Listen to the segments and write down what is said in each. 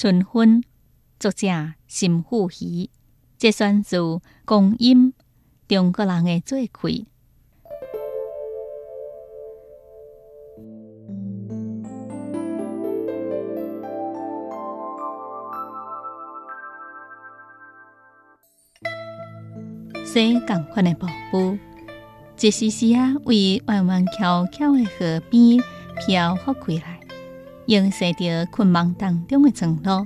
春分，作者沈富仪，节选自《光阴》，中国人的最开。西港款的瀑布，一时时啊，为弯弯翘翘的河边飘忽开来，映射着困梦当中的承诺。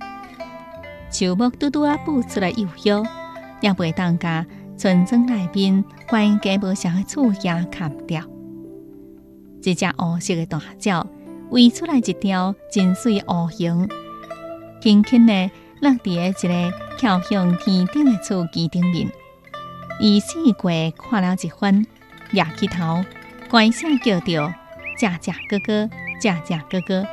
树木拄拄啊，布出来又摇，也袂当甲村庄内边关家无相的厝也砍掉。一只乌色的大鸟，飞出来一条真水乌形，轻轻的落伫一个翘向天顶的厝基顶面。伊四过看了一番，仰起头，怪声叫着：“佳佳哥哥，佳佳哥哥！”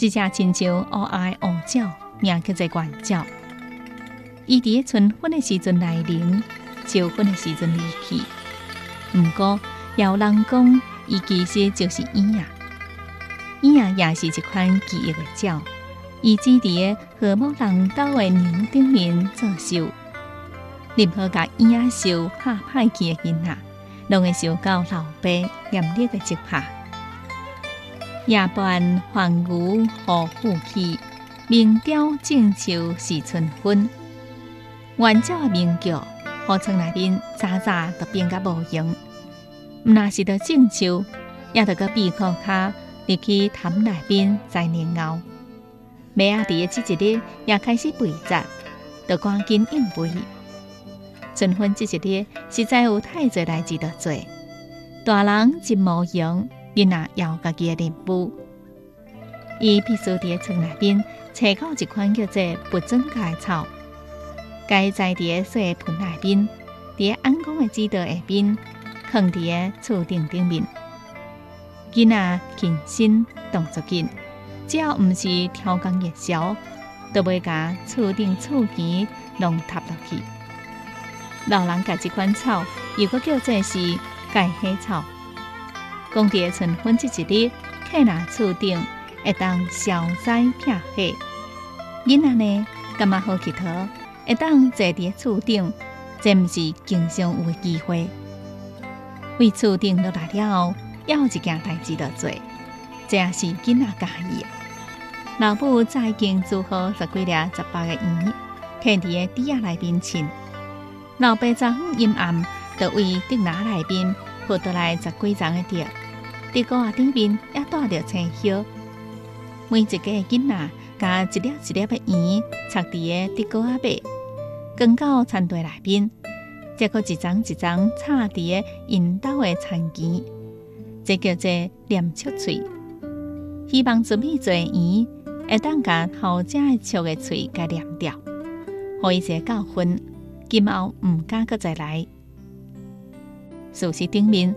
一只亲像乌爱乌鸟，名叫做鹳鸟。伊伫春分的时阵来临，秋分的时阵离去。毋过，有人讲，伊其实就是鹰啊。鹰啊，也是一款奇异的鸟。伊只伫和睦人道的牛顶面作秀。任何甲婴仔受吓歹去的囡仔，拢会受到老爸严厉的责罚。夜半还牛何虎气，鸣雕正秋是春分。原鸟的鸣叫，河村内面早早都变甲无影。毋那是到正秋，也得个闭口卡入去潭内边在年熬。马仔伫的这一日也开始肥杂，得赶紧应肥。春分这一日，实在有太侪代志要做。大人真无用，囡仔要家己的任务。伊必须伫村内边找到一款叫做不增盖草，该在伫细盆内边，伫安公的指导下边，放伫厝顶顶面。囡仔勤心动作紧，只要毋是挑工热烧，都袂甲厝顶厝边弄塌落去。老人家这款草，又个叫做是盖黑草。讲伫春分即一日，客人厝顶会当消灾辟黑。囡仔呢，感觉好起头，会当坐伫厝顶，这毋是经常有的机会。为厝顶落来了后，要一件代志要做，这也是囡仔家意。老母早已经做好十几粒十八个圆，放伫个底下内边穿。老爸早阴暗，就为竹篮内边抱倒来十几张的碟，地高啊顶边也带着青叶。每一个囡仔，加一粒一粒的圆插伫个地高啊背，放到餐台内边，再搁一张一张插伫个引导的餐具，这叫做念出喙。希望准备做圆，会当甲后者的笑的喙给念掉，互伊一个教训。今后毋敢搁再来。事实顶面，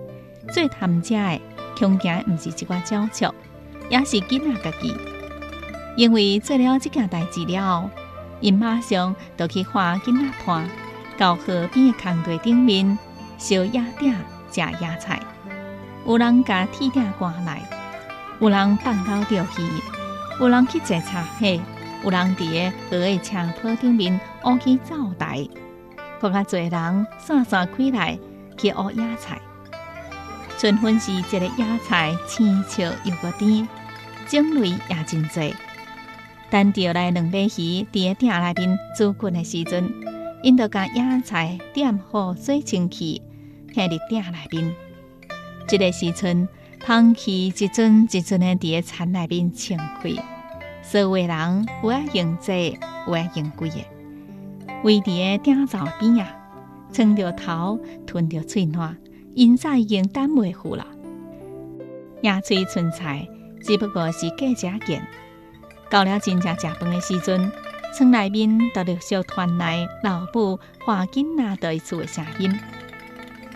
最贪食的，恐惊毋是一寡鸟雀，也是囡仔家己。因为做了这件代志了，因马上就去画囡仔团，到河边的空地顶面烧野鼎、食野菜。有人甲铁鼎挂来，有人放狗钓鱼，有人去摘茶叶，有人伫个河的斜坡顶面乌起灶台。更加侪人散散开来去挖野菜。春分时节的野菜青笑又个甜，种类也真多。等钓来两尾鱼伫个鼎内面煮滚的时阵，因就将野菜点好水清气，放入鼎内面。这个时阵，香气一阵一阵的伫个田内面清开，所有人有爱用这，有爱用贵的。围伫个鼎灶边啊，撑着头，吞着嘴暖，因早已经等袂赴了。野炊春菜只不过是过食件，到了真正食饭的时阵，村内面就陆续传来老母画囡仔对厝的声音。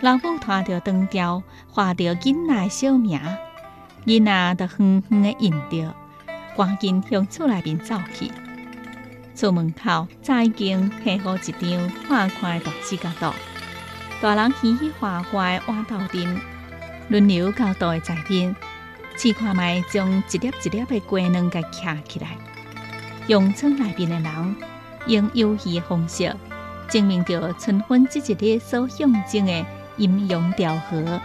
老母拖着灯条，画着囡仔小名，囡仔就远远的应着，赶紧向厝内面走去。出门口早已经配好一张宽宽的大四角桌，大人嘻嘻哈哈的挖豆丁，轮流交代在边，试看卖将一粒一粒的鸡卵给徛起来。乡村内面的人用游戏方式证明着春分这一日所象征的阴阳调和。